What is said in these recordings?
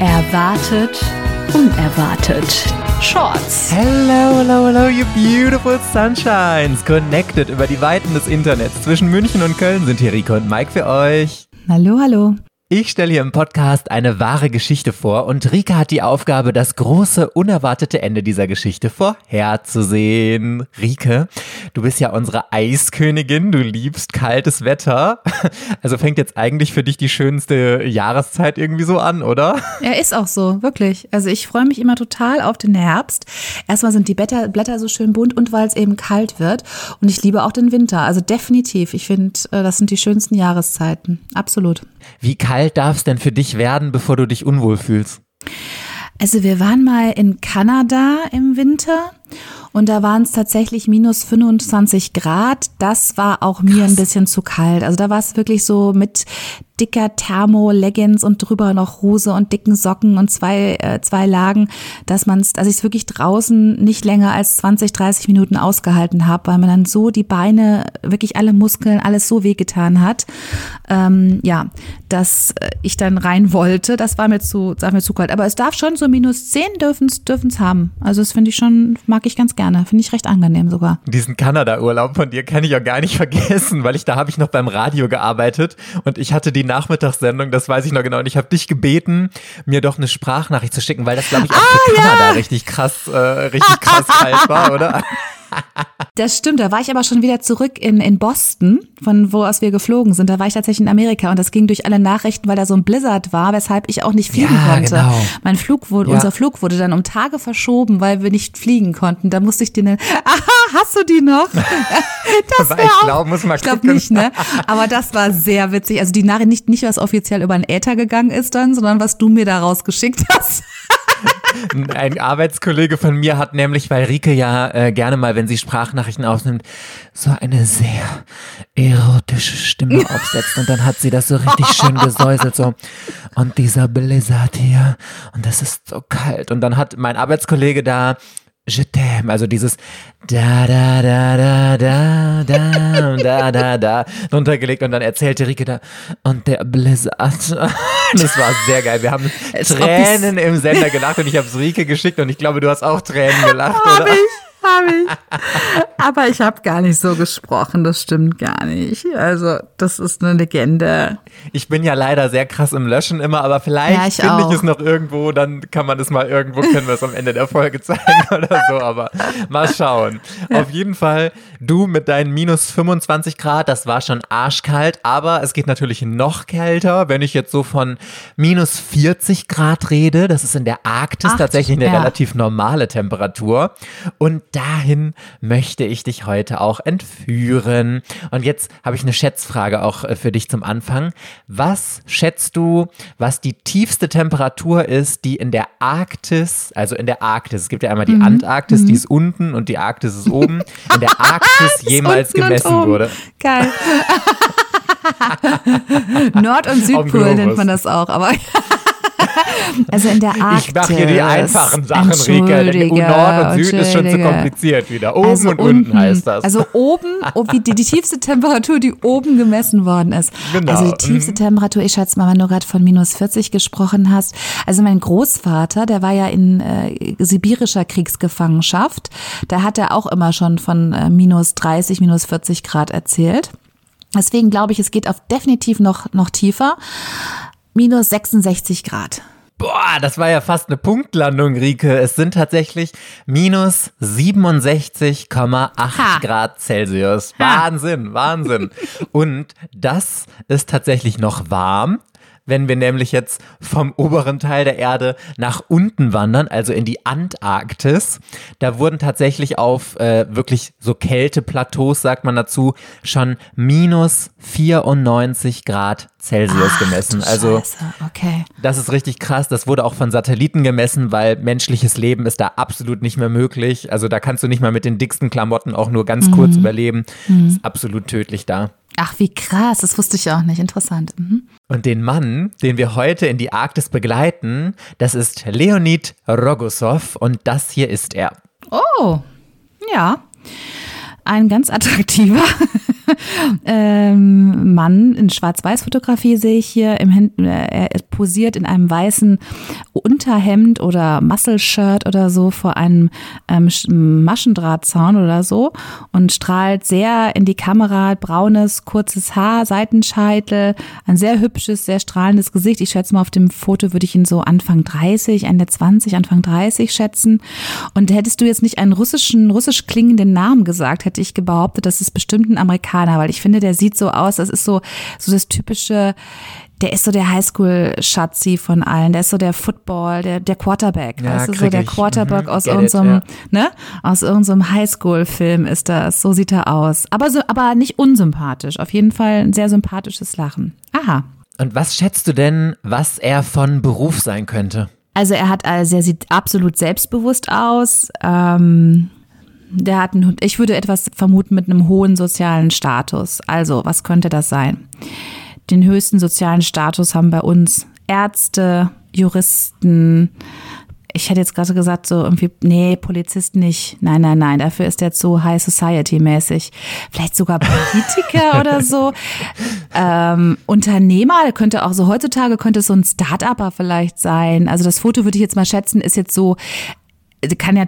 Erwartet, unerwartet. Shorts. Hello, hello, hello, you beautiful sunshines. Connected über die Weiten des Internets. Zwischen München und Köln sind hier Rico und Mike für euch. Hallo, hallo. Ich stelle hier im Podcast eine wahre Geschichte vor und Rika hat die Aufgabe, das große, unerwartete Ende dieser Geschichte vorherzusehen. Rike, du bist ja unsere Eiskönigin, du liebst kaltes Wetter. Also fängt jetzt eigentlich für dich die schönste Jahreszeit irgendwie so an, oder? Ja, ist auch so, wirklich. Also ich freue mich immer total auf den Herbst. Erstmal sind die Blätter, Blätter so schön bunt und weil es eben kalt wird. Und ich liebe auch den Winter. Also definitiv. Ich finde, äh, das sind die schönsten Jahreszeiten. Absolut. Wie kalt darf es denn für dich werden, bevor du dich unwohl fühlst? Also wir waren mal in Kanada im Winter und da waren es tatsächlich minus 25 Grad. Das war auch mir Krass. ein bisschen zu kalt. Also da war es wirklich so mit dicker Thermo-Leggings und drüber noch Hose und dicken Socken und zwei, äh, zwei Lagen, dass man es, dass ich es wirklich draußen nicht länger als 20, 30 Minuten ausgehalten habe, weil man dann so die Beine, wirklich alle Muskeln, alles so wehgetan hat. Ähm, ja, dass ich dann rein wollte, das war mir zu, das war mir zu kalt. Aber es darf schon so minus 10 dürfen es haben. Also das finde ich schon, mag ich ganz gerne. Finde ich recht angenehm sogar. Diesen Kanada-Urlaub von dir kann ich auch gar nicht vergessen, weil ich da habe ich noch beim Radio gearbeitet und ich hatte die Nachmittagssendung, das weiß ich noch genau. Und ich habe dich gebeten, mir doch eine Sprachnachricht zu schicken, weil das glaube ich auch ah, für Kanada ja. richtig krass, äh, richtig krass kalt war, oder? Das stimmt, da war ich aber schon wieder zurück in, in Boston, von wo aus wir geflogen sind. Da war ich tatsächlich in Amerika und das ging durch alle Nachrichten, weil da so ein Blizzard war, weshalb ich auch nicht fliegen ja, konnte. Genau. Mein Flug wurde, ja. unser Flug wurde dann um Tage verschoben, weil wir nicht fliegen konnten. Da musste ich dir eine, aha, hast du die noch? Das ich glaube, muss mal Ich glaube nicht, ne? Aber das war sehr witzig. Also die Nachricht nicht, nicht was offiziell über den Äther gegangen ist dann, sondern was du mir da rausgeschickt hast. Ein Arbeitskollege von mir hat nämlich, weil Rike ja äh, gerne mal, wenn sie Sprachnachrichten aufnimmt, so eine sehr erotische Stimme aufsetzt. Und dann hat sie das so richtig schön gesäuselt, so. Und dieser Blizzard hier, und das ist so kalt. Und dann hat mein Arbeitskollege da Je t'aime, also dieses da da da da da da da da da runtergelegt und dann erzählte Rike da und der Blizzard. Das war sehr geil. Wir haben Tränen im Sender gelacht und ich habe es Rike geschickt und ich glaube, du hast auch Tränen gelacht, oder? Ich habe ich. Aber ich habe gar nicht so gesprochen, das stimmt gar nicht. Also, das ist eine Legende. Ich bin ja leider sehr krass im Löschen immer, aber vielleicht ja, finde ich es noch irgendwo, dann kann man es mal irgendwo, können wir es am Ende der Folge zeigen oder so, aber mal schauen. Auf jeden Fall, du mit deinen minus 25 Grad, das war schon arschkalt, aber es geht natürlich noch kälter, wenn ich jetzt so von minus 40 Grad rede, das ist in der Arktis Ach, tatsächlich eine ja. relativ normale Temperatur und dahin möchte ich dich heute auch entführen. Und jetzt habe ich eine Schätzfrage auch äh, für dich zum Anfang. Was schätzt du, was die tiefste Temperatur ist, die in der Arktis, also in der Arktis, es gibt ja einmal die mhm. Antarktis, mhm. die ist unten und die Arktis ist oben, in der Arktis jemals gemessen wurde? Geil. Nord- und Südpol nennt man das auch, aber also in der Arktis. Ich mache hier die einfachen Sachen, Rika. Denn Nord und Süd ist schon zu kompliziert wieder. Oben also und unten, unten, heißt das. Also oben, oh, wie die, die, tiefste Temperatur, die oben gemessen worden ist. Genau. Also die tiefste mhm. Temperatur, ich schätze mal, wenn du gerade von minus 40 gesprochen hast. Also mein Großvater, der war ja in äh, sibirischer Kriegsgefangenschaft. Da hat er auch immer schon von äh, minus 30, minus 40 Grad erzählt. Deswegen glaube ich, es geht auf definitiv noch, noch tiefer minus 66 Grad. Boah, das war ja fast eine Punktlandung, Rike. Es sind tatsächlich minus 67,8 Grad Celsius. Wahnsinn, Wahnsinn. Und das ist tatsächlich noch warm wenn wir nämlich jetzt vom oberen Teil der Erde nach unten wandern, also in die Antarktis. Da wurden tatsächlich auf äh, wirklich so Kälteplateaus, sagt man dazu, schon minus 94 Grad Celsius Ach, gemessen. Also okay. das ist richtig krass. Das wurde auch von Satelliten gemessen, weil menschliches Leben ist da absolut nicht mehr möglich. Also da kannst du nicht mal mit den dicksten Klamotten auch nur ganz mhm. kurz überleben. Mhm. Ist absolut tödlich da. Ach, wie krass, das wusste ich auch nicht. Interessant. Mhm. Und den Mann, den wir heute in die Arktis begleiten, das ist Leonid Rogosov und das hier ist er. Oh, ja. Ein ganz attraktiver ähm, Mann in Schwarz-Weiß-Fotografie sehe ich hier. Im Händen, äh, er posiert in einem weißen Unterhemd oder Muscle-Shirt oder so vor einem ähm, Maschendrahtzaun oder so und strahlt sehr in die Kamera. Braunes, kurzes Haar, Seitenscheitel, ein sehr hübsches, sehr strahlendes Gesicht. Ich schätze mal, auf dem Foto würde ich ihn so Anfang 30, Ende 20, Anfang 30 schätzen. Und hättest du jetzt nicht einen russischen, russisch klingenden Namen gesagt, hätte ich behauptet, das ist bestimmt ein Amerikaner, weil ich finde, der sieht so aus, das ist so, so das typische, der ist so der Highschool-Schatzi von allen. Der ist so der Football, der, der Quarterback. Ja, weißt du, so der Quarterback mhm, aus irgendeinem, ja. ne? Aus irgendeinem Highschool-Film ist das. So sieht er aus. Aber so, aber nicht unsympathisch. Auf jeden Fall ein sehr sympathisches Lachen. Aha. Und was schätzt du denn, was er von Beruf sein könnte? Also er hat, also er sieht absolut selbstbewusst aus. Ähm, der hat einen, ich würde etwas vermuten mit einem hohen sozialen Status. Also, was könnte das sein? Den höchsten sozialen Status haben bei uns Ärzte, Juristen. Ich hätte jetzt gerade gesagt, so irgendwie, nee, Polizist nicht. Nein, nein, nein, dafür ist der zu High Society mäßig. Vielleicht sogar Politiker oder so. Ähm, Unternehmer, könnte auch so, heutzutage könnte es so ein Start-Upper vielleicht sein. Also das Foto würde ich jetzt mal schätzen, ist jetzt so, kann ja,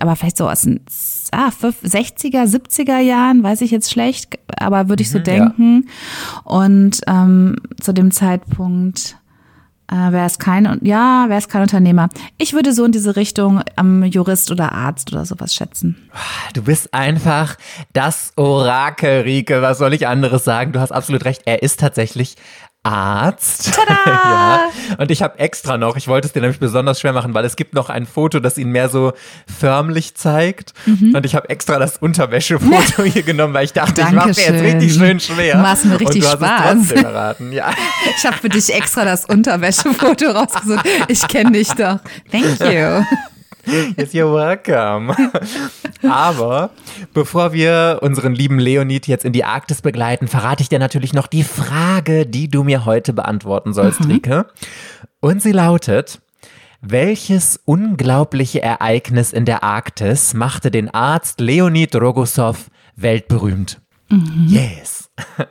aber vielleicht so aus den ah, 60er, 70er Jahren, weiß ich jetzt schlecht, aber würde ich so mhm, denken. Ja. Und ähm, zu dem Zeitpunkt äh, wäre es kein, ja, wäre es kein Unternehmer. Ich würde so in diese Richtung ähm, Jurist oder Arzt oder sowas schätzen. Du bist einfach das Orakel, Rike. Was soll ich anderes sagen? Du hast absolut recht. Er ist tatsächlich Arzt. Tada! ja. Und ich habe extra noch, ich wollte es dir nämlich besonders schwer machen, weil es gibt noch ein Foto, das ihn mehr so förmlich zeigt. Mhm. Und ich habe extra das Unterwäschefoto hier genommen, weil ich dachte, Dankeschön. ich mache mir jetzt richtig schön schwer. Du machst mir richtig Und du Spaß. Hast es trotzdem erraten. Ja. Ich habe für dich extra das Unterwäschefoto rausgesucht. Ich kenne dich doch. Thank you. Yes, you're welcome. Aber bevor wir unseren lieben Leonid jetzt in die Arktis begleiten, verrate ich dir natürlich noch die Frage, die du mir heute beantworten sollst, mhm. Rike. Und sie lautet, welches unglaubliche Ereignis in der Arktis machte den Arzt Leonid Rogosov weltberühmt? Mhm. Yes.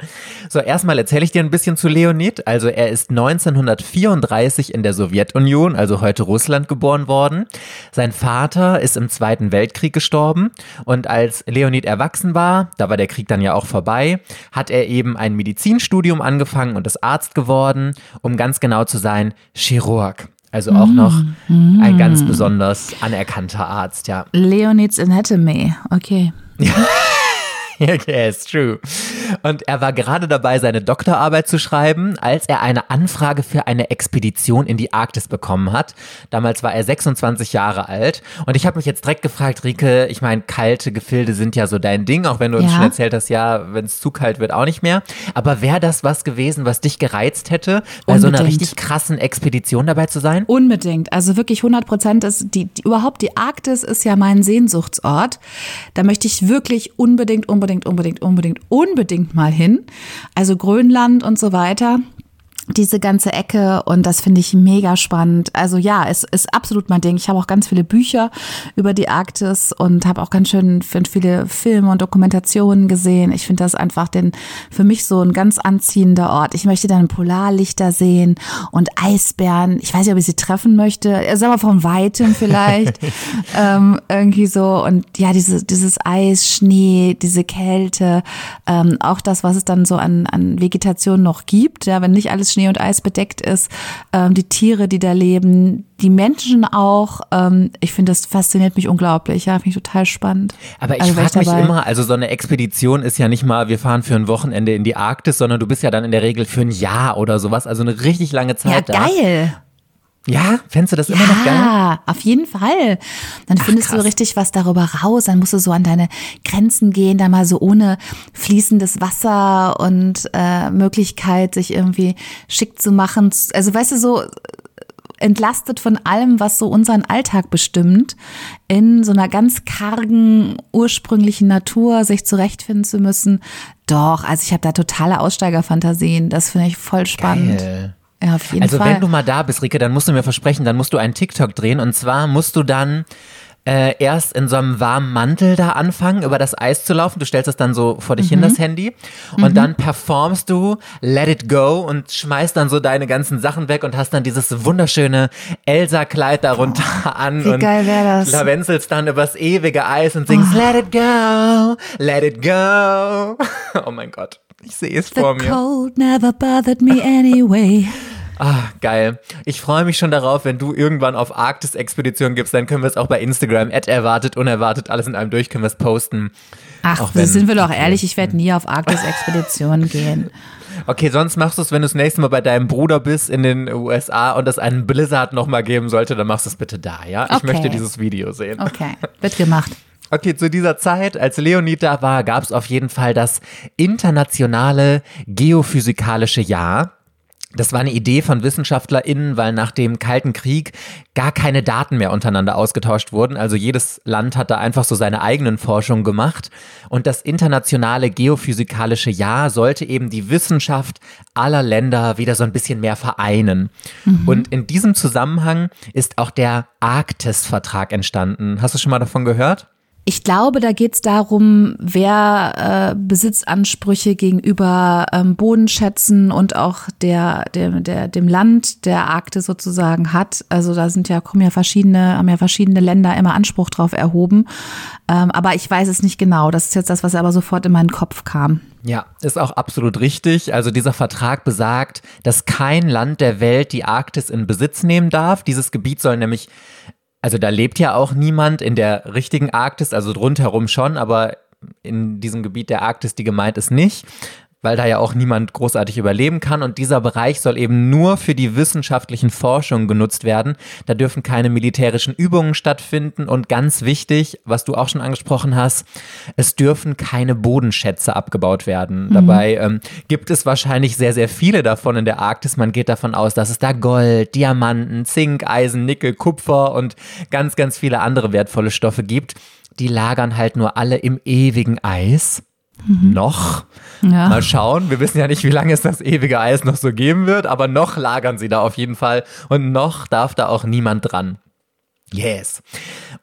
So, erstmal erzähle ich dir ein bisschen zu Leonid. Also er ist 1934 in der Sowjetunion, also heute Russland, geboren worden. Sein Vater ist im Zweiten Weltkrieg gestorben und als Leonid erwachsen war, da war der Krieg dann ja auch vorbei, hat er eben ein Medizinstudium angefangen und ist Arzt geworden, um ganz genau zu sein, Chirurg. Also auch noch mm, ein ganz besonders anerkannter Arzt, ja. Leonids Anatomy, okay. Yes, true. Und er war gerade dabei, seine Doktorarbeit zu schreiben, als er eine Anfrage für eine Expedition in die Arktis bekommen hat. Damals war er 26 Jahre alt. Und ich habe mich jetzt direkt gefragt, Rike, ich meine, kalte Gefilde sind ja so dein Ding, auch wenn du uns ja. schon erzählt hast, ja, wenn es zu kalt wird, auch nicht mehr. Aber wäre das was gewesen, was dich gereizt hätte, bei Unbedingt. so einer richtig krassen Expedition dabei zu sein? Unbedingt. Also wirklich 100 Prozent ist die, die, überhaupt die Arktis ist ja mein Sehnsuchtsort. Da möchte ich wirklich unbedingt, unbedingt, unbedingt, unbedingt, unbedingt unbedingt mal hin. Also Grönland und so weiter diese ganze Ecke und das finde ich mega spannend. Also ja, es ist absolut mein Ding. Ich habe auch ganz viele Bücher über die Arktis und habe auch ganz schön viele Filme und Dokumentationen gesehen. Ich finde das einfach den für mich so ein ganz anziehender Ort. Ich möchte dann Polarlichter sehen und Eisbären. Ich weiß nicht, ob ich sie treffen möchte. Sagen wir von weitem vielleicht ähm, irgendwie so und ja, diese, dieses Eis, Schnee, diese Kälte, ähm, auch das, was es dann so an, an Vegetation noch gibt. Ja, wenn nicht alles Schnee und Eis bedeckt ist, ähm, die Tiere, die da leben, die Menschen auch. Ähm, ich finde, das fasziniert mich unglaublich. Ja, finde ich total spannend. Aber ich also, frage mich immer, also so eine Expedition ist ja nicht mal, wir fahren für ein Wochenende in die Arktis, sondern du bist ja dann in der Regel für ein Jahr oder sowas, also eine richtig lange Zeit ja, da. geil. Ja, fändest du das ja, immer noch geil? Ja, auf jeden Fall. Dann Ach, findest krass. du richtig was darüber raus. Dann musst du so an deine Grenzen gehen, da mal so ohne fließendes Wasser und äh, Möglichkeit, sich irgendwie schick zu machen. Also weißt du, so entlastet von allem, was so unseren Alltag bestimmt, in so einer ganz kargen, ursprünglichen Natur sich zurechtfinden zu müssen. Doch, also ich habe da totale Aussteigerfantasien. Das finde ich voll spannend. Geil. Ja, auf jeden also Fall. wenn du mal da bist, Rike, dann musst du mir versprechen, dann musst du einen TikTok drehen und zwar musst du dann äh, erst in so einem warmen Mantel da anfangen, über das Eis zu laufen. Du stellst es dann so vor dich mhm. hin, das Handy. Und mhm. dann performst du Let It Go und schmeißt dann so deine ganzen Sachen weg und hast dann dieses wunderschöne Elsa-Kleid darunter oh, an. Wie und geil wäre das? Lavenzelst dann übers ewige Eis und singst oh. Let It Go, Let It Go. oh mein Gott. Ich sehe es vor mir. Cold never bothered me anyway. Ah, geil. Ich freue mich schon darauf, wenn du irgendwann auf Arktis-Expedition gibst, dann können wir es auch bei Instagram, erwartet, unerwartet, alles in einem durch, können wir es posten. Ach, wenn, sind wir doch ehrlich, ich werde nie auf Arktis-Expedition gehen. Okay, sonst machst du es, wenn du das nächste Mal bei deinem Bruder bist in den USA und es einen Blizzard nochmal geben sollte, dann machst du es bitte da, ja? Ich okay. möchte dieses Video sehen. Okay, wird gemacht. Okay, zu dieser Zeit, als Leonid da war, gab es auf jeden Fall das internationale geophysikalische Jahr. Das war eine Idee von WissenschaftlerInnen, weil nach dem Kalten Krieg gar keine Daten mehr untereinander ausgetauscht wurden. Also jedes Land hat da einfach so seine eigenen Forschungen gemacht. Und das internationale geophysikalische Jahr sollte eben die Wissenschaft aller Länder wieder so ein bisschen mehr vereinen. Mhm. Und in diesem Zusammenhang ist auch der Arktis-Vertrag entstanden. Hast du schon mal davon gehört? Ich glaube, da geht es darum, wer äh, Besitzansprüche gegenüber ähm, Bodenschätzen und auch der, der, der, dem Land der Arktis sozusagen hat. Also da sind ja, kommen ja verschiedene, haben ja verschiedene Länder immer Anspruch drauf erhoben. Ähm, aber ich weiß es nicht genau. Das ist jetzt das, was aber sofort in meinen Kopf kam. Ja, ist auch absolut richtig. Also dieser Vertrag besagt, dass kein Land der Welt die Arktis in Besitz nehmen darf. Dieses Gebiet soll nämlich also da lebt ja auch niemand in der richtigen Arktis, also rundherum schon, aber in diesem Gebiet der Arktis, die gemeint ist, nicht weil da ja auch niemand großartig überleben kann. Und dieser Bereich soll eben nur für die wissenschaftlichen Forschungen genutzt werden. Da dürfen keine militärischen Übungen stattfinden. Und ganz wichtig, was du auch schon angesprochen hast, es dürfen keine Bodenschätze abgebaut werden. Mhm. Dabei ähm, gibt es wahrscheinlich sehr, sehr viele davon in der Arktis. Man geht davon aus, dass es da Gold, Diamanten, Zink, Eisen, Nickel, Kupfer und ganz, ganz viele andere wertvolle Stoffe gibt. Die lagern halt nur alle im ewigen Eis. Mhm. Noch. Ja. Mal schauen. Wir wissen ja nicht, wie lange es das ewige Eis noch so geben wird, aber noch lagern sie da auf jeden Fall und noch darf da auch niemand dran. Yes.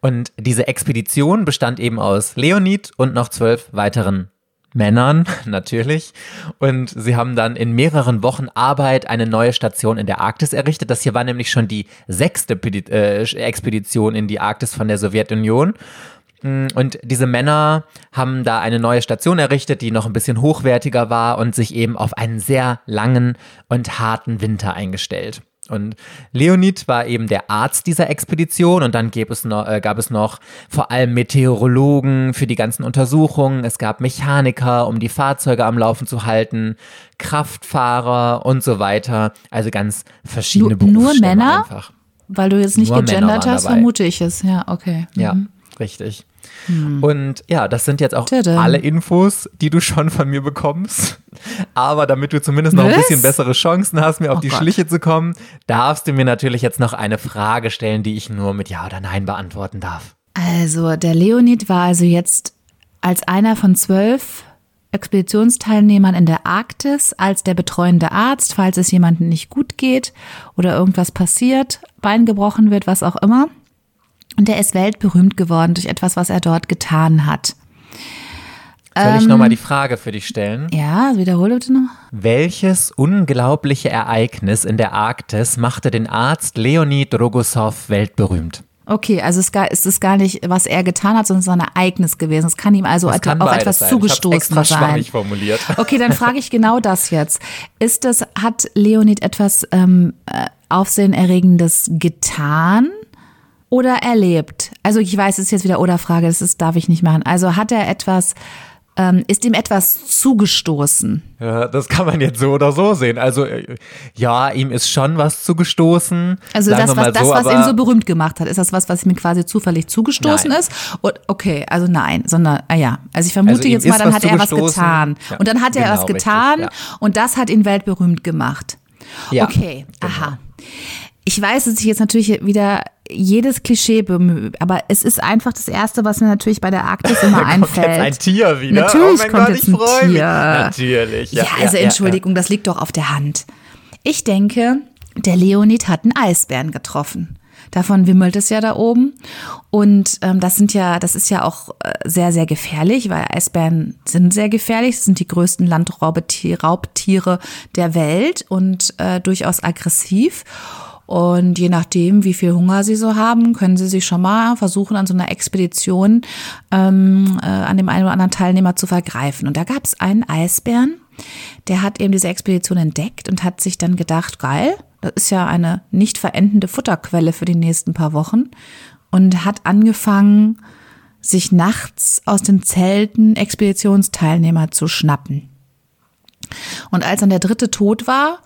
Und diese Expedition bestand eben aus Leonid und noch zwölf weiteren Männern, natürlich. Und sie haben dann in mehreren Wochen Arbeit eine neue Station in der Arktis errichtet. Das hier war nämlich schon die sechste äh, Expedition in die Arktis von der Sowjetunion. Mm, und diese Männer haben da eine neue Station errichtet, die noch ein bisschen hochwertiger war und sich eben auf einen sehr langen und harten Winter eingestellt. Und Leonid war eben der Arzt dieser Expedition und dann gab es, noch, äh, gab es noch vor allem Meteorologen für die ganzen Untersuchungen, es gab Mechaniker, um die Fahrzeuge am Laufen zu halten, Kraftfahrer und so weiter. Also ganz verschiedene Berufe. Nur Männer? Einfach. Weil du jetzt nicht nur gegendert hast, vermute ich es. Ja, okay. Mhm. Ja, richtig. Hm. Und ja, das sind jetzt auch Tada. alle Infos, die du schon von mir bekommst. Aber damit du zumindest noch Was? ein bisschen bessere Chancen hast, mir auf oh die Gott. Schliche zu kommen, darfst du mir natürlich jetzt noch eine Frage stellen, die ich nur mit Ja oder Nein beantworten darf. Also, der Leonid war also jetzt als einer von zwölf Expeditionsteilnehmern in der Arktis als der betreuende Arzt, falls es jemandem nicht gut geht oder irgendwas passiert, Bein gebrochen wird, was auch immer. Und er ist weltberühmt geworden durch etwas, was er dort getan hat. Soll ich nochmal ähm, die Frage für dich stellen? Ja, wiederhole bitte noch. Welches unglaubliche Ereignis in der Arktis machte den Arzt Leonid Rogosov weltberühmt? Okay, also es ist gar nicht, was er getan hat, sondern es ist ein Ereignis gewesen. Es kann ihm also kann auch etwas sein. zugestoßen ich sein. formuliert. Okay, dann frage ich genau das jetzt. Ist das, hat Leonid etwas ähm, äh, Aufsehenerregendes getan? Oder erlebt? Also ich weiß, es ist jetzt wieder oder Frage, das ist, darf ich nicht machen. Also hat er etwas, ähm, ist ihm etwas zugestoßen? Ja, das kann man jetzt so oder so sehen. Also äh, ja, ihm ist schon was zugestoßen. Also das, was, das, so, was ihn so berühmt gemacht hat, ist das was, was ihm quasi zufällig zugestoßen nein. ist? Und, okay, also nein, sondern, ah ja, also ich vermute also jetzt mal, dann hat er was getan. Ja, und dann hat er genau, was getan richtig, ja. und das hat ihn weltberühmt gemacht. Ja, okay, genau. aha. Ich weiß, dass ich jetzt natürlich wieder jedes Klischee bemüht, aber es ist einfach das Erste, was mir natürlich bei der Arktis immer einfällt. Jetzt ein Tier wieder. Natürlich oh kommt Gott, jetzt ein Tier. Mich. Natürlich. Ja, ja also ja, Entschuldigung, ja. das liegt doch auf der Hand. Ich denke, der Leonid hat einen Eisbären getroffen. Davon wimmelt es ja da oben. Und ähm, das sind ja, das ist ja auch äh, sehr, sehr gefährlich, weil Eisbären sind sehr gefährlich. Das sind die größten Landraubtiere der Welt und äh, durchaus aggressiv. Und je nachdem, wie viel Hunger sie so haben, können sie sich schon mal versuchen, an so einer Expedition ähm, äh, an dem einen oder anderen Teilnehmer zu vergreifen. Und da gab es einen Eisbären, der hat eben diese Expedition entdeckt und hat sich dann gedacht, geil, das ist ja eine nicht verendende Futterquelle für die nächsten paar Wochen. Und hat angefangen, sich nachts aus den Zelten Expeditionsteilnehmer zu schnappen. Und als dann der dritte tot war,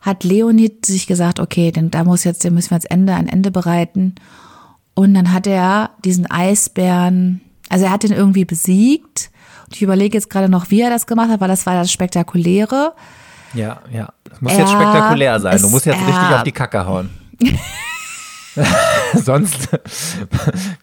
hat Leonid sich gesagt, okay, denn da muss jetzt, den müssen wir jetzt Ende, ein Ende bereiten. Und dann hat er diesen Eisbären, also er hat den irgendwie besiegt. Und ich überlege jetzt gerade noch, wie er das gemacht hat, weil das war das Spektakuläre. Ja, ja. Das muss er, jetzt spektakulär sein. Du musst jetzt richtig auf die Kacke hauen. Sonst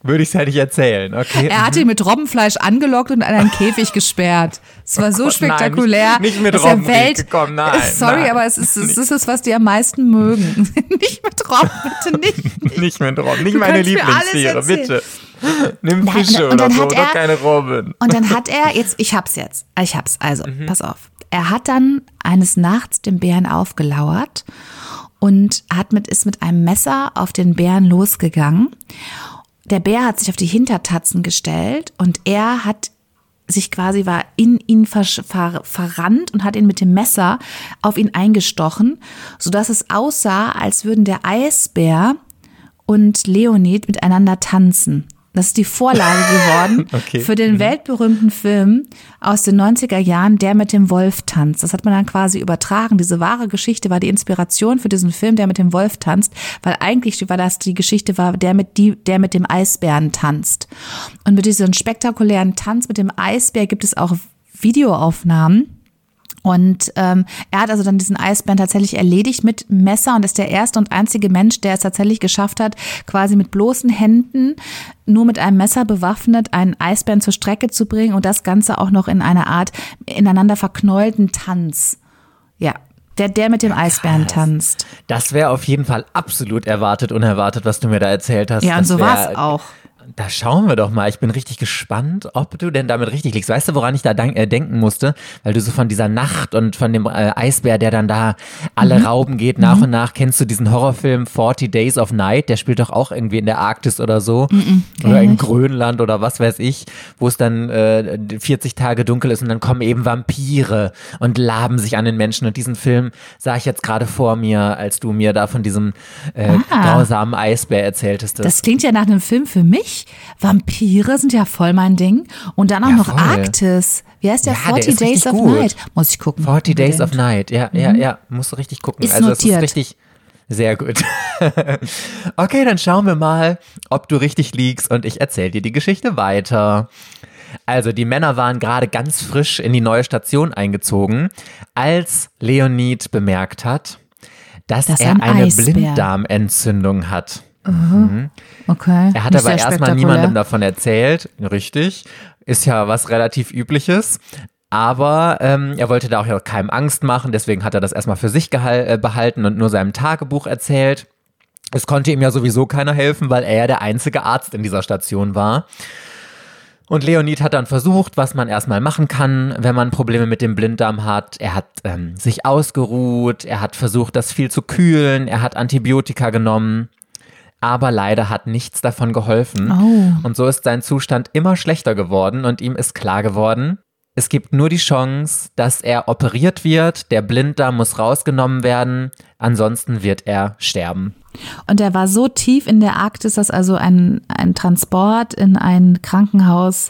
würde ich es ja nicht erzählen. Okay. Er hat ihn mit Robbenfleisch angelockt und an einen Käfig gesperrt. Es war oh so Gott, spektakulär. Nein, nicht, nicht mit Robben Welt, gekommen, nein. Sorry, nein, aber es ist, es ist es, was die am meisten mögen. nicht mit Robben, bitte nicht. nicht mit Robben, nicht du meine Lieblingstiere, bitte. Nimm Fische und, und oder so, er, keine Robben. Und dann hat er, jetzt, ich hab's jetzt, ich hab's, also, mhm. pass auf. Er hat dann eines Nachts dem Bären aufgelauert und hat mit, ist mit einem Messer auf den Bären losgegangen. Der Bär hat sich auf die Hintertatzen gestellt und er hat sich quasi war in ihn ver, ver, verrannt und hat ihn mit dem Messer auf ihn eingestochen, so dass es aussah, als würden der Eisbär und Leonid miteinander tanzen. Das ist die Vorlage geworden okay. für den mhm. weltberühmten Film aus den 90er Jahren, Der mit dem Wolf tanzt. Das hat man dann quasi übertragen. Diese wahre Geschichte war die Inspiration für diesen Film, Der mit dem Wolf tanzt, weil eigentlich war das die Geschichte war, der mit, die, der mit dem Eisbären tanzt. Und mit diesem spektakulären Tanz mit dem Eisbär gibt es auch Videoaufnahmen und ähm, er hat also dann diesen Eisbären tatsächlich erledigt mit Messer und ist der erste und einzige Mensch, der es tatsächlich geschafft hat, quasi mit bloßen Händen, nur mit einem Messer bewaffnet, einen Eisbären zur Strecke zu bringen und das Ganze auch noch in einer Art ineinander verknäulten Tanz. Ja, der, der mit dem Eisbären tanzt. Das wäre auf jeden Fall absolut erwartet, unerwartet, was du mir da erzählt hast. Ja, und so war es auch. Da schauen wir doch mal. Ich bin richtig gespannt, ob du denn damit richtig liegst. Weißt du, woran ich da äh, denken musste? Weil du so von dieser Nacht und von dem äh, Eisbär, der dann da alle mhm. rauben geht, nach mhm. und nach. Kennst du diesen Horrorfilm 40 Days of Night? Der spielt doch auch irgendwie in der Arktis oder so. Mhm. Oder in Grönland oder was weiß ich, wo es dann äh, 40 Tage dunkel ist und dann kommen eben Vampire und laben sich an den Menschen. Und diesen Film sah ich jetzt gerade vor mir, als du mir da von diesem äh, ah. grausamen Eisbär erzähltest. Das klingt ja nach einem Film für mich. Vampire sind ja voll mein Ding. Und dann auch ja, noch voll. Arktis. Wie heißt der? Ja, 40 der Days of gut. Night. Muss ich gucken. 40 Days of Night. Ja, mhm. ja, ja. Musst du richtig gucken. Ist also, notiert. ist richtig. Sehr gut. okay, dann schauen wir mal, ob du richtig liegst und ich erzähle dir die Geschichte weiter. Also, die Männer waren gerade ganz frisch in die neue Station eingezogen, als Leonid bemerkt hat, dass das er eine Eisbär. Blinddarmentzündung hat. Mhm. Okay. Er hat Nicht aber erstmal niemandem davon erzählt. Richtig. Ist ja was relativ Übliches. Aber ähm, er wollte da auch ja keinem Angst machen, deswegen hat er das erstmal für sich äh, behalten und nur seinem Tagebuch erzählt. Es konnte ihm ja sowieso keiner helfen, weil er ja der einzige Arzt in dieser Station war. Und Leonid hat dann versucht, was man erstmal machen kann, wenn man Probleme mit dem Blinddarm hat. Er hat ähm, sich ausgeruht, er hat versucht, das viel zu kühlen, er hat Antibiotika genommen aber leider hat nichts davon geholfen. Oh. Und so ist sein Zustand immer schlechter geworden und ihm ist klar geworden, es gibt nur die Chance, dass er operiert wird, der Blinddarm muss rausgenommen werden, ansonsten wird er sterben. Und er war so tief in der Arktis, dass also ein, ein Transport in ein Krankenhaus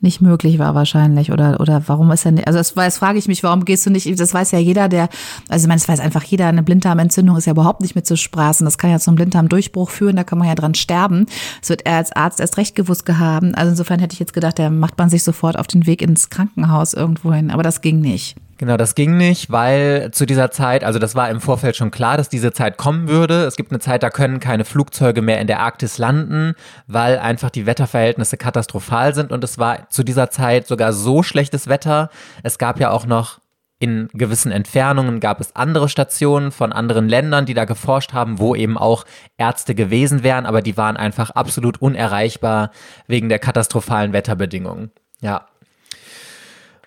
nicht möglich war wahrscheinlich oder oder warum ist er nicht, also das, das frage ich mich, warum gehst du nicht, das weiß ja jeder, der, also ich meine, das weiß einfach jeder, eine Blinddarmentzündung ist ja überhaupt nicht mit zu spaßen, das kann ja zum Blinddarmdurchbruch führen, da kann man ja dran sterben, das wird er als Arzt erst recht gewusst gehabt, also insofern hätte ich jetzt gedacht, da macht man sich sofort auf den Weg ins Krankenhaus irgendwo hin, aber das ging nicht. Genau, das ging nicht, weil zu dieser Zeit, also das war im Vorfeld schon klar, dass diese Zeit kommen würde. Es gibt eine Zeit, da können keine Flugzeuge mehr in der Arktis landen, weil einfach die Wetterverhältnisse katastrophal sind. Und es war zu dieser Zeit sogar so schlechtes Wetter. Es gab ja auch noch in gewissen Entfernungen gab es andere Stationen von anderen Ländern, die da geforscht haben, wo eben auch Ärzte gewesen wären, aber die waren einfach absolut unerreichbar wegen der katastrophalen Wetterbedingungen. Ja.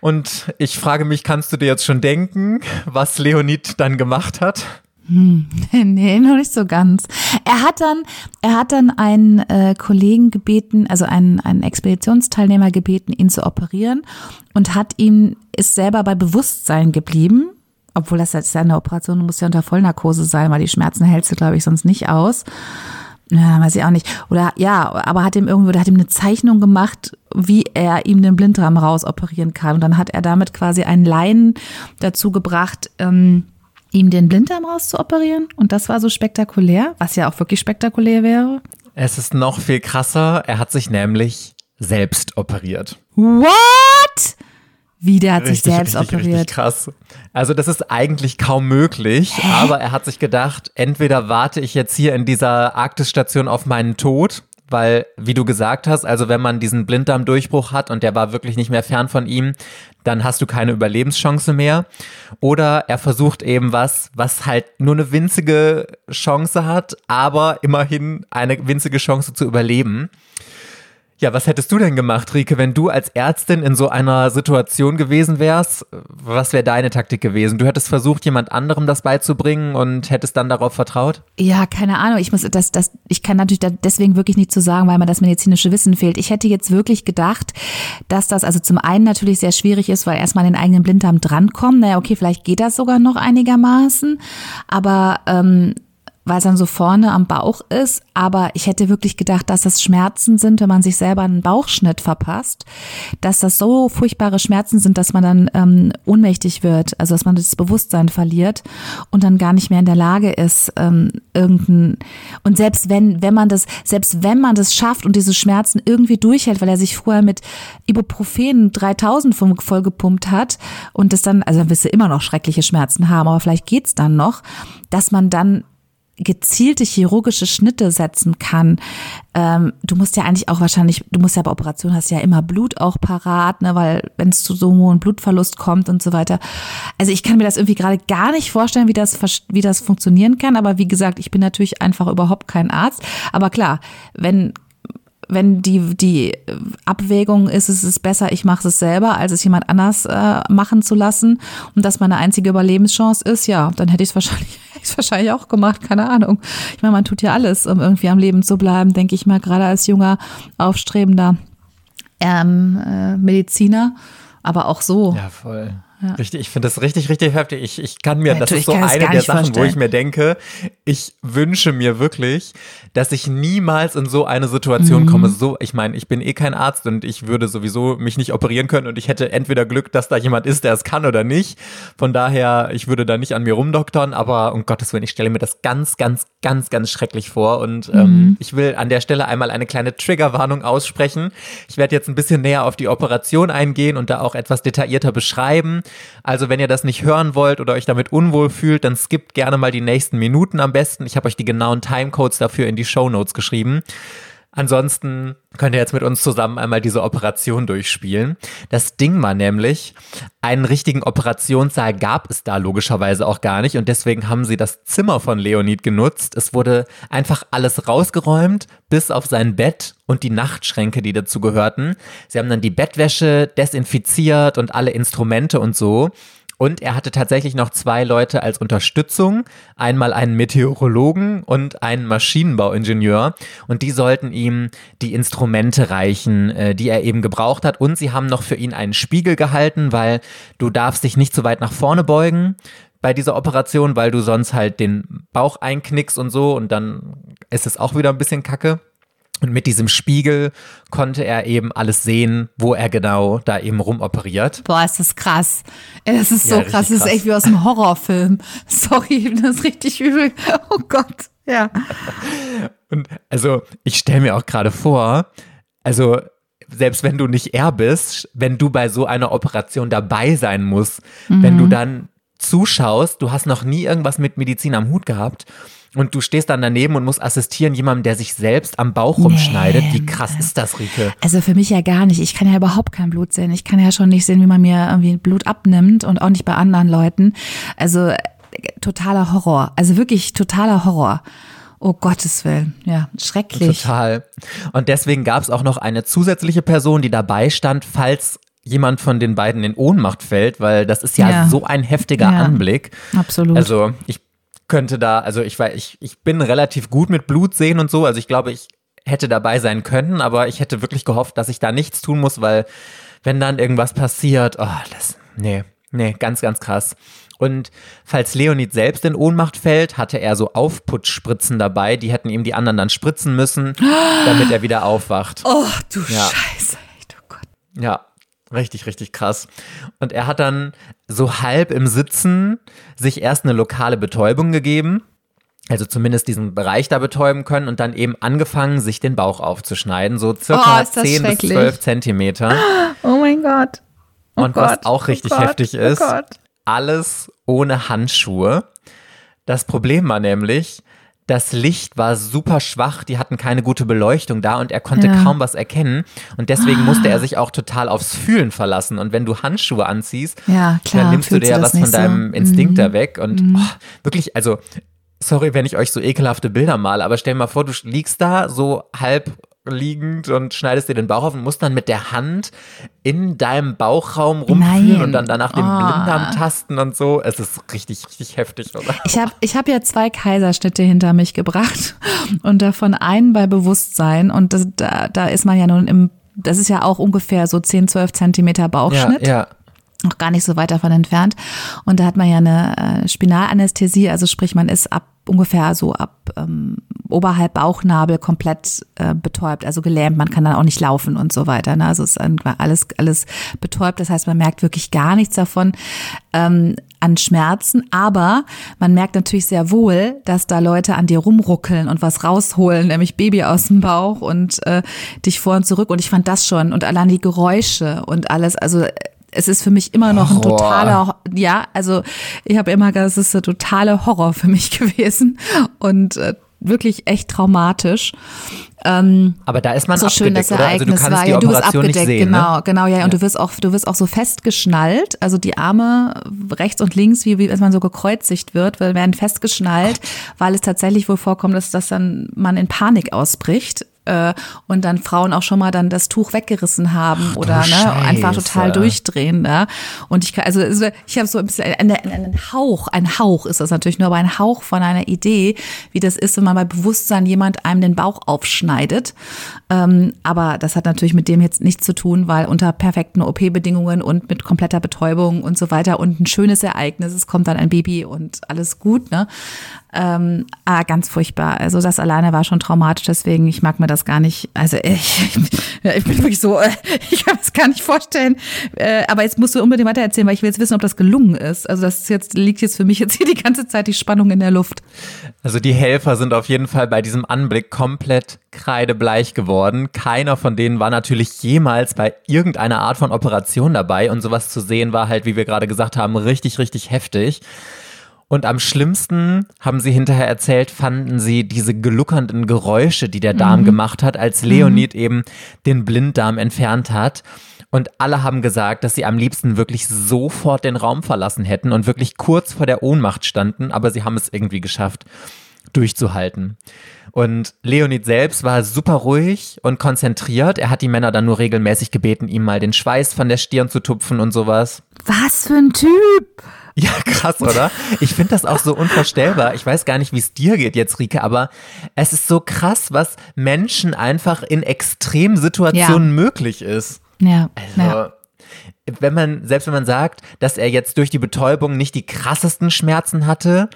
Und ich frage mich, kannst du dir jetzt schon denken, was Leonid dann gemacht hat? Hm, nee, noch nicht so ganz. Er hat dann, er hat dann einen äh, Kollegen gebeten, also einen, einen Expeditionsteilnehmer gebeten, ihn zu operieren und hat ihm, ist selber bei Bewusstsein geblieben. Obwohl das jetzt ja eine Operation muss ja unter Vollnarkose sein, weil die Schmerzen hältst du, glaube ich, sonst nicht aus. Ja, weiß ich auch nicht. Oder ja, aber hat ihm irgendwo, der hat ihm eine Zeichnung gemacht, wie er ihm den Blinddarm rausoperieren kann. Und dann hat er damit quasi einen Laien dazu gebracht, ähm, ihm den Blinddarm rauszuoperieren. Und das war so spektakulär, was ja auch wirklich spektakulär wäre. Es ist noch viel krasser. Er hat sich nämlich selbst operiert. What? Wie, der hat richtig, sich selbst richtig, operiert. Richtig krass. Also das ist eigentlich kaum möglich, Hä? aber er hat sich gedacht, entweder warte ich jetzt hier in dieser Arktis-Station auf meinen Tod weil, wie du gesagt hast, also wenn man diesen Blinddarmdurchbruch hat und der war wirklich nicht mehr fern von ihm, dann hast du keine Überlebenschance mehr. Oder er versucht eben was, was halt nur eine winzige Chance hat, aber immerhin eine winzige Chance zu überleben. Ja, was hättest du denn gemacht, Rike, wenn du als Ärztin in so einer Situation gewesen wärst? Was wäre deine Taktik gewesen? Du hättest versucht, jemand anderem das beizubringen und hättest dann darauf vertraut? Ja, keine Ahnung. Ich muss das, das, ich kann natürlich deswegen wirklich nicht zu sagen, weil mir das medizinische Wissen fehlt. Ich hätte jetzt wirklich gedacht, dass das also zum einen natürlich sehr schwierig ist, weil erstmal den eigenen Blinddarm drankommen. Naja, okay, vielleicht geht das sogar noch einigermaßen, aber ähm, weil es dann so vorne am Bauch ist. Aber ich hätte wirklich gedacht, dass das Schmerzen sind, wenn man sich selber einen Bauchschnitt verpasst, dass das so furchtbare Schmerzen sind, dass man dann ähm, ohnmächtig wird, also dass man das Bewusstsein verliert und dann gar nicht mehr in der Lage ist, ähm, irgendein und selbst wenn, wenn man das, selbst wenn man das schafft und diese Schmerzen irgendwie durchhält, weil er sich vorher mit Ibuprofen 3000 vollgepumpt hat und das dann, also dann wirst du immer noch schreckliche Schmerzen haben, aber vielleicht geht's dann noch, dass man dann gezielte chirurgische Schnitte setzen kann. Ähm, du musst ja eigentlich auch wahrscheinlich, du musst ja bei Operationen hast ja immer Blut auch parat, ne, weil wenn es zu so hohen Blutverlust kommt und so weiter. Also ich kann mir das irgendwie gerade gar nicht vorstellen, wie das, wie das funktionieren kann. Aber wie gesagt, ich bin natürlich einfach überhaupt kein Arzt. Aber klar, wenn wenn die, die Abwägung ist, es ist besser, ich mache es selber, als es jemand anders äh, machen zu lassen und das meine einzige Überlebenschance ist, ja, dann hätte ich es wahrscheinlich, hätte wahrscheinlich auch gemacht, keine Ahnung. Ich meine, man tut ja alles, um irgendwie am Leben zu bleiben, denke ich mal, gerade als junger, aufstrebender ähm, äh, Mediziner, aber auch so. Ja, voll. Ja. Richtig, ich finde das richtig, richtig heftig. Ich, ich kann mir, ja, das ist so eine der Sachen, vorstellen. wo ich mir denke, ich wünsche mir wirklich, dass ich niemals in so eine Situation mhm. komme. So, ich meine, ich bin eh kein Arzt und ich würde sowieso mich nicht operieren können und ich hätte entweder Glück, dass da jemand ist, der es kann oder nicht. Von daher, ich würde da nicht an mir rumdoktern, aber um Gottes Willen, ich stelle mir das ganz, ganz, ganz, ganz schrecklich vor und ähm, mhm. ich will an der Stelle einmal eine kleine Triggerwarnung aussprechen. Ich werde jetzt ein bisschen näher auf die Operation eingehen und da auch etwas detaillierter beschreiben. Also wenn ihr das nicht hören wollt oder euch damit unwohl fühlt, dann skippt gerne mal die nächsten Minuten am besten. Ich habe euch die genauen Timecodes dafür in die Show Notes geschrieben. Ansonsten könnt ihr jetzt mit uns zusammen einmal diese Operation durchspielen. Das Ding war nämlich, einen richtigen Operationssaal gab es da logischerweise auch gar nicht und deswegen haben sie das Zimmer von Leonid genutzt. Es wurde einfach alles rausgeräumt, bis auf sein Bett und die Nachtschränke, die dazu gehörten. Sie haben dann die Bettwäsche desinfiziert und alle Instrumente und so. Und er hatte tatsächlich noch zwei Leute als Unterstützung. Einmal einen Meteorologen und einen Maschinenbauingenieur. Und die sollten ihm die Instrumente reichen, äh, die er eben gebraucht hat. Und sie haben noch für ihn einen Spiegel gehalten, weil du darfst dich nicht zu weit nach vorne beugen bei dieser Operation, weil du sonst halt den Bauch einknickst und so. Und dann ist es auch wieder ein bisschen kacke. Und mit diesem Spiegel konnte er eben alles sehen, wo er genau da eben rumoperiert. Boah, ist das krass. Das ist so ja, krass. Das ist echt wie aus einem Horrorfilm. Sorry, das ist richtig übel. Oh Gott. Ja. Und also, ich stelle mir auch gerade vor, also selbst wenn du nicht er bist, wenn du bei so einer Operation dabei sein musst, mhm. wenn du dann zuschaust, du hast noch nie irgendwas mit Medizin am Hut gehabt und du stehst dann daneben und musst assistieren jemandem, der sich selbst am Bauch rumschneidet. Nee. Wie krass ist das, Rike? Also für mich ja gar nicht. Ich kann ja überhaupt kein Blut sehen. Ich kann ja schon nicht sehen, wie man mir irgendwie Blut abnimmt und auch nicht bei anderen Leuten. Also äh, totaler Horror. Also wirklich totaler Horror. Oh Gottes Willen, ja, schrecklich. Total. Und deswegen gab es auch noch eine zusätzliche Person, die dabei stand, falls jemand von den beiden in Ohnmacht fällt, weil das ist ja, ja. so ein heftiger ja, Anblick. Absolut. Also ich könnte da, also ich weiß, ich, ich bin relativ gut mit Blut sehen und so, also ich glaube, ich hätte dabei sein können, aber ich hätte wirklich gehofft, dass ich da nichts tun muss, weil wenn dann irgendwas passiert, oh, das, nee, nee, ganz, ganz krass. Und falls Leonid selbst in Ohnmacht fällt, hatte er so Aufputschspritzen dabei, die hätten ihm die anderen dann spritzen müssen, damit er wieder aufwacht. Oh, du ja. Scheiße, echt, oh Gott. Ja, Richtig, richtig krass. Und er hat dann so halb im Sitzen sich erst eine lokale Betäubung gegeben, also zumindest diesen Bereich da betäuben können und dann eben angefangen, sich den Bauch aufzuschneiden, so circa oh, 10 bis 12 Zentimeter. Oh mein Gott. Oh und Gott. was auch richtig oh heftig oh ist, alles ohne Handschuhe. Das Problem war nämlich, das Licht war super schwach, die hatten keine gute Beleuchtung da und er konnte ja. kaum was erkennen. Und deswegen musste er sich auch total aufs Fühlen verlassen. Und wenn du Handschuhe anziehst, ja, klar, dann nimmst du dir ja was von deinem so. Instinkt mhm. da weg. Und mhm. oh, wirklich, also sorry, wenn ich euch so ekelhafte Bilder male, aber stell dir mal vor, du liegst da so halb liegend und schneidest dir den Bauch auf und musst dann mit der Hand in deinem Bauchraum rumfühlen und dann danach den oh. Blinddarm tasten und so. Es ist richtig, richtig heftig, oder? Ich habe ich hab ja zwei Kaiserschnitte hinter mich gebracht und davon einen bei Bewusstsein und das, da, da ist man ja nun im, das ist ja auch ungefähr so 10, 12 Zentimeter Bauchschnitt. Ja, ja noch gar nicht so weit davon entfernt. Und da hat man ja eine äh, Spinalanästhesie, also sprich, man ist ab ungefähr so ab ähm, oberhalb Bauchnabel komplett äh, betäubt, also gelähmt. Man kann dann auch nicht laufen und so weiter. Ne? Also es ist alles alles betäubt. Das heißt, man merkt wirklich gar nichts davon ähm, an Schmerzen. Aber man merkt natürlich sehr wohl, dass da Leute an dir rumruckeln und was rausholen, nämlich Baby aus dem Bauch und äh, dich vor und zurück. Und ich fand das schon und allein die Geräusche und alles. Also es ist für mich immer noch ein Horror. totaler, ja, also ich habe immer gesagt, es ist ein totaler Horror für mich gewesen und äh, wirklich echt traumatisch. Ähm, Aber da ist man so schön das Ereignis also du kannst war. Die ja, du wirst abgedeckt, sehen, ne? genau, ne? genau, ja, ja. Und du wirst auch, du wirst auch so festgeschnallt, also die Arme rechts und links, wie, wie als man so gekreuzigt wird, werden festgeschnallt, weil es tatsächlich wohl vorkommt, dass, dass dann man in Panik ausbricht äh, und dann Frauen auch schon mal dann das Tuch weggerissen haben Ach, oder ne, einfach total durchdrehen. Ne? Und ich kann, also ich habe so ein bisschen einen, einen Hauch, ein Hauch ist das natürlich nur, aber ein Hauch von einer Idee, wie das ist, wenn man bei Bewusstsein jemand einem den Bauch aufschneidet. Ähm, aber das hat natürlich mit dem jetzt nichts zu tun, weil unter perfekten OP-Bedingungen und mit kompletter Betäubung und so weiter und ein schönes Ereignis, es kommt dann ein Baby und alles gut, ne? Ähm, ah, ganz furchtbar. Also das alleine war schon traumatisch, deswegen ich mag mir das gar nicht. Also ich, ich bin wirklich so, ich kann es gar nicht vorstellen. Äh, aber jetzt musst du unbedingt weiter erzählen, weil ich will jetzt wissen, ob das gelungen ist. Also das jetzt liegt jetzt für mich jetzt hier die ganze Zeit die Spannung in der Luft. Also die Helfer sind auf jeden Fall bei diesem Anblick komplett kreidebleich geworden. Keiner von denen war natürlich jemals bei irgendeiner Art von Operation dabei und sowas zu sehen war halt, wie wir gerade gesagt haben, richtig, richtig heftig. Und am schlimmsten, haben sie hinterher erzählt, fanden sie diese gluckernden Geräusche, die der Darm mhm. gemacht hat, als Leonid mhm. eben den Blinddarm entfernt hat. Und alle haben gesagt, dass sie am liebsten wirklich sofort den Raum verlassen hätten und wirklich kurz vor der Ohnmacht standen, aber sie haben es irgendwie geschafft, durchzuhalten. Und Leonid selbst war super ruhig und konzentriert. Er hat die Männer dann nur regelmäßig gebeten, ihm mal den Schweiß von der Stirn zu tupfen und sowas. Was für ein Typ! Ja, krass, oder? Ich finde das auch so unvorstellbar. Ich weiß gar nicht, wie es dir geht jetzt, Rike, aber es ist so krass, was Menschen einfach in Extremsituationen ja. möglich ist. Ja. Also, ja. Wenn man, selbst wenn man sagt, dass er jetzt durch die Betäubung nicht die krassesten Schmerzen hatte,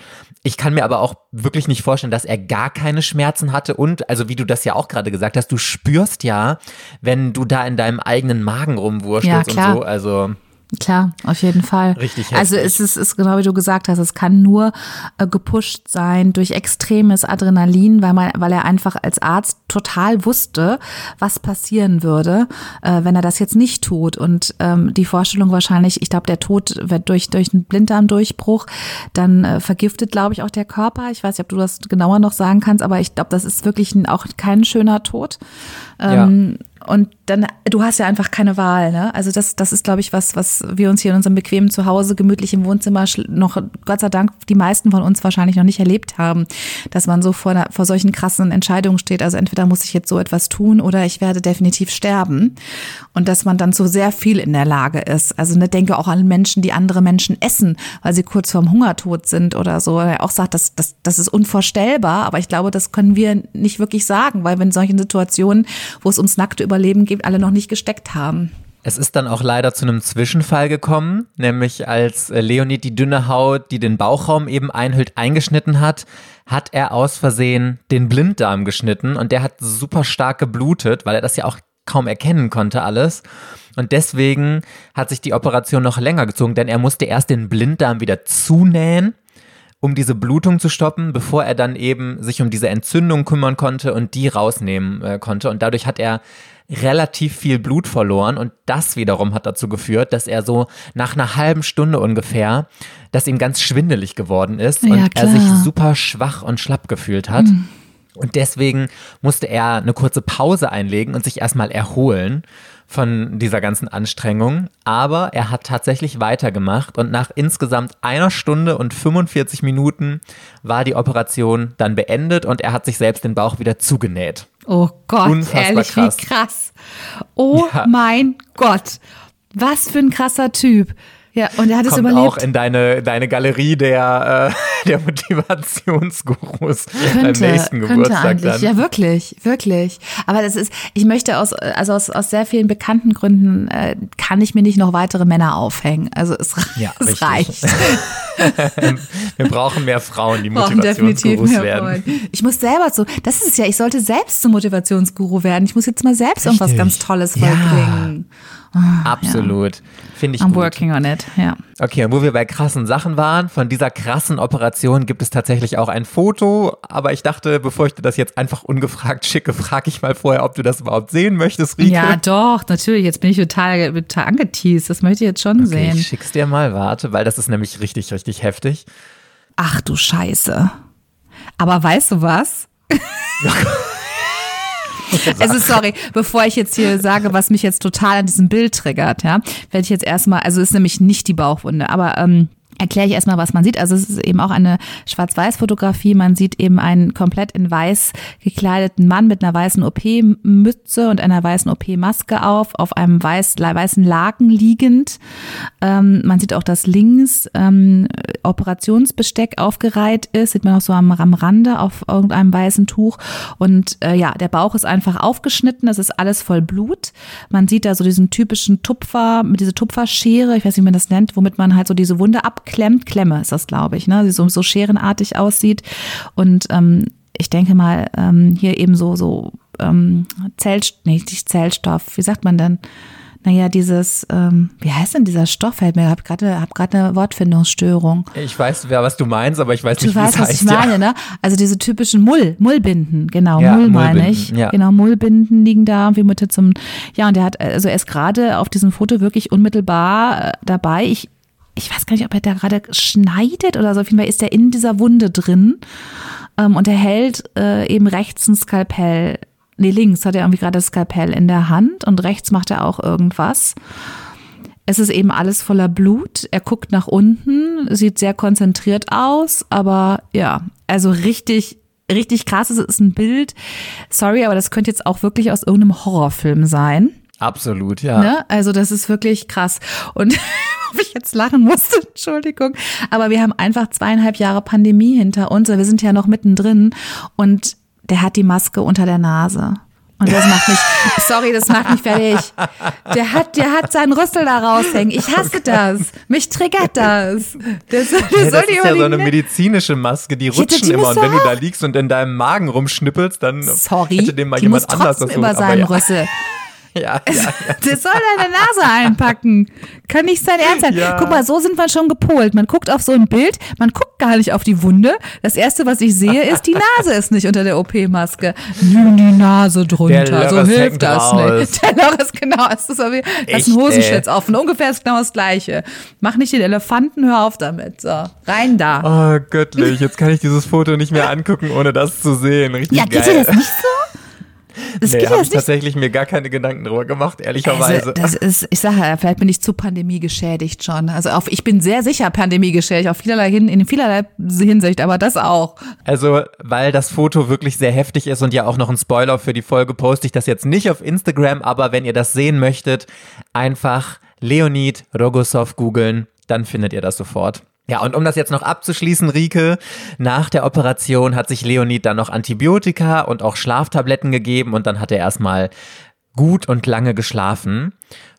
ich kann mir aber auch wirklich nicht vorstellen, dass er gar keine Schmerzen hatte und, also wie du das ja auch gerade gesagt hast, du spürst ja, wenn du da in deinem eigenen Magen rumwurschtelst ja, und so, also. Klar, auf jeden Fall. Richtig heftig. Also es ist, ist genau wie du gesagt hast, es kann nur äh, gepusht sein durch extremes Adrenalin, weil man, weil er einfach als Arzt total wusste, was passieren würde, äh, wenn er das jetzt nicht tut. Und ähm, die Vorstellung wahrscheinlich, ich glaube, der Tod wird durch durch einen Blinddarmdurchbruch, dann äh, vergiftet, glaube ich, auch der Körper. Ich weiß nicht, ob du das genauer noch sagen kannst, aber ich glaube, das ist wirklich ein, auch kein schöner Tod. Ähm, ja. Und dann, du hast ja einfach keine Wahl, ne? Also das, das ist, glaube ich, was, was wir uns hier in unserem bequemen Zuhause, gemütlich im Wohnzimmer noch, Gott sei Dank, die meisten von uns wahrscheinlich noch nicht erlebt haben, dass man so vor, vor solchen krassen Entscheidungen steht. Also entweder muss ich jetzt so etwas tun oder ich werde definitiv sterben. Und dass man dann so sehr viel in der Lage ist. Also ne, denke auch an Menschen, die andere Menschen essen, weil sie kurz vorm Hungertod sind oder so. Er auch sagt, das, das, das ist unvorstellbar, aber ich glaube, das können wir nicht wirklich sagen, weil wenn solchen Situationen, wo es ums nackte Überleben geht, alle noch nicht gesteckt haben. Es ist dann auch leider zu einem Zwischenfall gekommen, nämlich als äh, Leonid die dünne Haut, die den Bauchraum eben einhüllt, eingeschnitten hat, hat er aus Versehen den Blinddarm geschnitten und der hat super stark geblutet, weil er das ja auch kaum erkennen konnte alles. Und deswegen hat sich die Operation noch länger gezogen, denn er musste erst den Blinddarm wieder zunähen, um diese Blutung zu stoppen, bevor er dann eben sich um diese Entzündung kümmern konnte und die rausnehmen äh, konnte. Und dadurch hat er relativ viel Blut verloren und das wiederum hat dazu geführt, dass er so nach einer halben Stunde ungefähr, dass ihm ganz schwindelig geworden ist ja, und er sich super schwach und schlapp gefühlt hat. Mhm. Und deswegen musste er eine kurze Pause einlegen und sich erstmal erholen von dieser ganzen Anstrengung. Aber er hat tatsächlich weitergemacht und nach insgesamt einer Stunde und 45 Minuten war die Operation dann beendet und er hat sich selbst den Bauch wieder zugenäht. Oh Gott, Unfassbar ehrlich, krass. wie krass. Oh ja. mein Gott, was für ein krasser Typ. Ja, und er hat es überlebt. auch in deine, deine Galerie der, äh, der Motivationsgurus könnte, beim nächsten Geburtstag dann. Ja, wirklich, wirklich. Aber das ist, ich möchte aus, also aus, aus sehr vielen bekannten Gründen, äh, kann ich mir nicht noch weitere Männer aufhängen. Also es, ja, es reicht. Wir brauchen mehr Frauen, die Motivationsgurus werden. Ich muss selber so, das ist es ja, ich sollte selbst zum Motivationsguru werden. Ich muss jetzt mal selbst Richtig. irgendwas ganz Tolles vollbringen. Ja. Ah, Absolut. Ja. Finde ich I'm gut. working on it, ja. Okay, und wo wir bei krassen Sachen waren, von dieser krassen Operation gibt es tatsächlich auch ein Foto, aber ich dachte, bevor ich dir das jetzt einfach ungefragt schicke, frage ich mal vorher, ob du das überhaupt sehen möchtest, Rike. Ja, doch, natürlich. Jetzt bin ich total, total angeteased. Das möchte ich jetzt schon okay, sehen. Ich schick's dir mal, warte, weil das ist nämlich richtig, richtig heftig. Ach du Scheiße. Aber weißt du was? Also sorry, bevor ich jetzt hier sage, was mich jetzt total an diesem Bild triggert, ja, werde ich jetzt erstmal, also ist nämlich nicht die Bauchwunde, aber ähm, erkläre ich erstmal, was man sieht. Also es ist eben auch eine Schwarz-Weiß-Fotografie. Man sieht eben einen komplett in weiß gekleideten Mann mit einer weißen OP-Mütze und einer weißen OP-Maske auf, auf einem weiß, weißen Laken liegend. Ähm, man sieht auch, dass links ähm, Operationsbesteck aufgereiht ist, sieht man auch so am, am Rande auf irgendeinem weißen Tuch. Und äh, ja, der Bauch ist einfach aufgeschnitten, es ist alles voll Blut. Man sieht da so diesen typischen Tupfer, mit dieser Tupferschere, ich weiß nicht, wie man das nennt, womit man halt so diese Wunde ab abklemmt. Klemme ist das, glaube ich, ne? Die so, so scherenartig aussieht. Und ähm, ich denke mal, ähm, hier eben so, so ähm, Zell, nee, nicht Zellstoff, wie sagt man denn? Naja, dieses, ähm, wie heißt denn dieser Stoff? Fällt mir, hab gerade hab gerade eine Wortfindungsstörung. Ich weiß, wer was du meinst, aber ich weiß du nicht, weißt, es heißt. was ich meine, ja. ne? Also diese typischen Mull, Mullbinden, genau, Ja, Mull meine Mullbinden, ich. ja. Genau, Mullbinden liegen da wie Mitte zum, ja, und der hat, also er ist gerade auf diesem Foto wirklich unmittelbar äh, dabei. Ich, ich weiß gar nicht, ob er da gerade schneidet oder so. Auf jeden Fall ist er in dieser Wunde drin ähm, und er hält äh, eben rechts ein Skalpell. Nee, links hat er irgendwie gerade das Skalpell in der Hand und rechts macht er auch irgendwas. Es ist eben alles voller Blut. Er guckt nach unten, sieht sehr konzentriert aus, aber ja, also richtig, richtig krass. Es ist ein Bild. Sorry, aber das könnte jetzt auch wirklich aus irgendeinem Horrorfilm sein. Absolut, ja. Ne? Also das ist wirklich krass. Und ob ich jetzt lachen musste, Entschuldigung. Aber wir haben einfach zweieinhalb Jahre Pandemie hinter uns. Wir sind ja noch mittendrin. Und der hat die Maske unter der Nase. Und das macht mich, sorry, das macht mich fertig. Der hat, der hat seinen Rüssel da raushängen. Ich hasse das. Mich triggert das. Der soll, der ja, das ist ja so eine medizinische Maske, die rutschen immer. Und wenn du da liegst und in deinem Magen rumschnippelst, dann sorry, hätte dem mal die jemand muss anders trotzdem über seinen ja. Rüssel. ja, ja, ja. Der soll deine Nase einpacken. Kann nicht sein Ernst sein. Ja. Guck mal, so sind wir schon gepolt. Man guckt auf so ein Bild, man guckt gar nicht auf die Wunde. Das erste, was ich sehe, ist, die Nase ist nicht unter der OP-Maske. Nimm die Nase drunter. So hilft das raus. nicht. Der Loris, genau. Das ist, wie, das ist ein Hosenschlitz offen. Ungefähr ist genau das Gleiche. Mach nicht den Elefanten, hör auf damit. So, rein da. Oh, göttlich. Jetzt kann ich dieses Foto nicht mehr angucken, ohne das zu sehen. Richtig ja, geil. geht dir das nicht so? Das nee, habe ich tatsächlich mir gar keine Gedanken drüber gemacht, ehrlicherweise. Also, das ist, ich sage ja, vielleicht bin ich zu Pandemie geschädigt schon. Also auf, ich bin sehr sicher Pandemie geschädigt, auf vielerlei hin, in vielerlei Hinsicht, aber das auch. Also, weil das Foto wirklich sehr heftig ist und ja auch noch ein Spoiler für die Folge, poste ich das jetzt nicht auf Instagram, aber wenn ihr das sehen möchtet, einfach Leonid Rogosov googeln, dann findet ihr das sofort. Ja, und um das jetzt noch abzuschließen, Rike, nach der Operation hat sich Leonid dann noch Antibiotika und auch Schlaftabletten gegeben und dann hat er erstmal gut und lange geschlafen.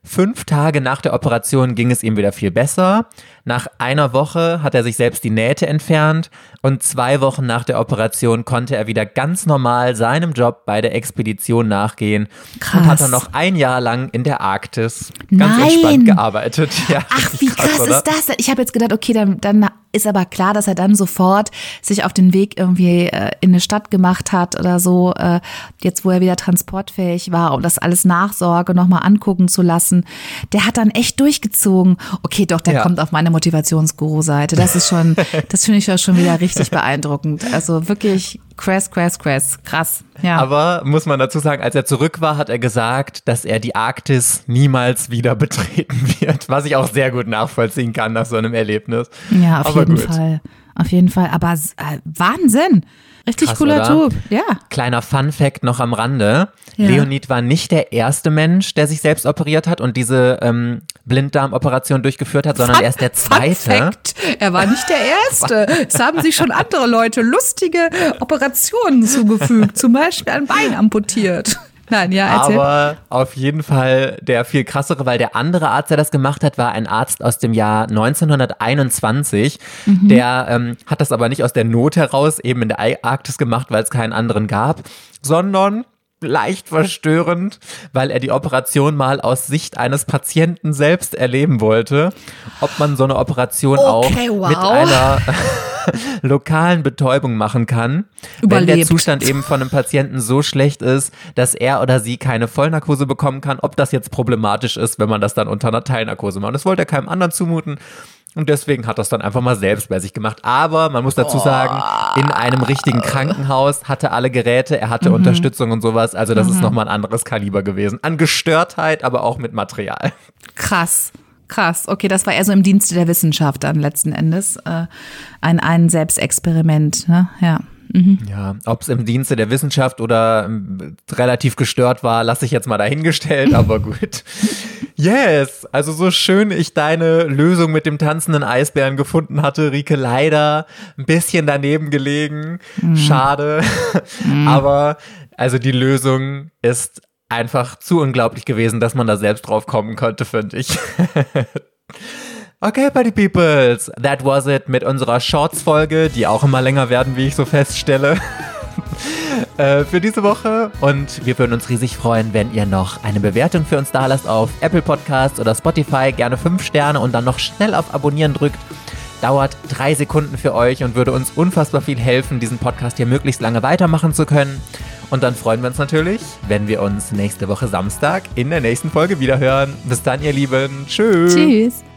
Fünf Tage nach der Operation ging es ihm wieder viel besser. Nach einer Woche hat er sich selbst die Nähte entfernt und zwei Wochen nach der Operation konnte er wieder ganz normal seinem Job bei der Expedition nachgehen krass. und hat dann noch ein Jahr lang in der Arktis ganz Nein. entspannt gearbeitet. Ja, Ach, wie krass, krass ist das? Ich habe jetzt gedacht, okay, dann, dann ist aber klar, dass er dann sofort sich auf den Weg irgendwie äh, in eine Stadt gemacht hat oder so, äh, jetzt wo er wieder transportfähig war, um das alles Nachsorge nochmal angucken zu lassen. Der hat dann echt durchgezogen. Okay, doch, der ja. kommt auf meine Motivationsguru-Seite. Das ist schon, das finde ich ja schon wieder richtig beeindruckend. Also wirklich Crass, crass, crass. Krass. Ja. Aber muss man dazu sagen, als er zurück war, hat er gesagt, dass er die Arktis niemals wieder betreten wird. Was ich auch sehr gut nachvollziehen kann nach so einem Erlebnis. Ja, auf Aber jeden gut. Fall. Auf jeden Fall. Aber äh, Wahnsinn. Richtig Krass, cooler oder? Typ, ja. Kleiner Fun Fact noch am Rande. Ja. Leonid war nicht der erste Mensch, der sich selbst operiert hat und diese ähm, Blinddarmoperation durchgeführt hat, sondern Fun, er ist der zweite. Fun Fact. Er war nicht der erste. es haben sich schon andere Leute lustige Operationen zugefügt, zum Beispiel ein Bein amputiert. Nein, ja, erzähl. Aber auf jeden Fall der viel krassere, weil der andere Arzt, der das gemacht hat, war ein Arzt aus dem Jahr 1921. Mhm. Der ähm, hat das aber nicht aus der Not heraus eben in der Arktis gemacht, weil es keinen anderen gab, sondern leicht verstörend, weil er die Operation mal aus Sicht eines Patienten selbst erleben wollte, ob man so eine Operation okay, auch wow. mit einer lokalen Betäubung machen kann, Überlebt. wenn der Zustand eben von einem Patienten so schlecht ist, dass er oder sie keine Vollnarkose bekommen kann, ob das jetzt problematisch ist, wenn man das dann unter einer Teilnarkose macht. Das wollte er keinem anderen zumuten. Und deswegen hat das dann einfach mal selbst bei sich gemacht. Aber man muss dazu sagen, in einem richtigen Krankenhaus hatte alle Geräte, er hatte mhm. Unterstützung und sowas. Also das mhm. ist nochmal ein anderes Kaliber gewesen. An Gestörtheit, aber auch mit Material. Krass. Krass, okay, das war eher so im Dienste der Wissenschaft dann letzten Endes. Äh, ein, ein Selbstexperiment, ne? Ja. Mhm. Ja, ob es im Dienste der Wissenschaft oder ähm, relativ gestört war, lasse ich jetzt mal dahingestellt, aber gut. Yes, also so schön ich deine Lösung mit dem tanzenden Eisbären gefunden hatte, Rike, leider ein bisschen daneben gelegen. Mhm. Schade. Mhm. Aber also die Lösung ist einfach zu unglaublich gewesen, dass man da selbst drauf kommen konnte, finde ich. Okay, Party Peoples, that was it mit unserer Shorts-Folge, die auch immer länger werden, wie ich so feststelle. äh, für diese Woche. Und wir würden uns riesig freuen, wenn ihr noch eine Bewertung für uns da lasst auf Apple Podcasts oder Spotify. Gerne fünf Sterne und dann noch schnell auf Abonnieren drückt. Dauert drei Sekunden für euch und würde uns unfassbar viel helfen, diesen Podcast hier möglichst lange weitermachen zu können. Und dann freuen wir uns natürlich, wenn wir uns nächste Woche Samstag in der nächsten Folge wiederhören. Bis dann, ihr Lieben. Tschüss. Tschüss.